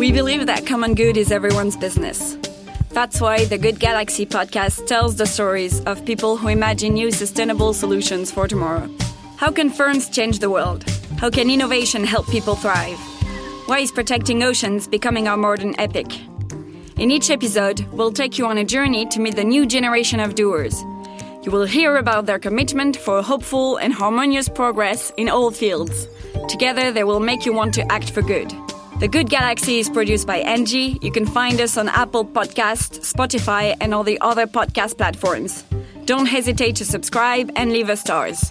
We believe that common good is everyone's business. That's why the Good Galaxy podcast tells the stories of people who imagine new sustainable solutions for tomorrow. How can firms change the world? How can innovation help people thrive? Why is protecting oceans becoming our modern epic? In each episode, we'll take you on a journey to meet the new generation of doers. You will hear about their commitment for hopeful and harmonious progress in all fields. Together, they will make you want to act for good. The Good Galaxy is produced by Engie. You can find us on Apple Podcasts, Spotify, and all the other podcast platforms. Don't hesitate to subscribe and leave us stars.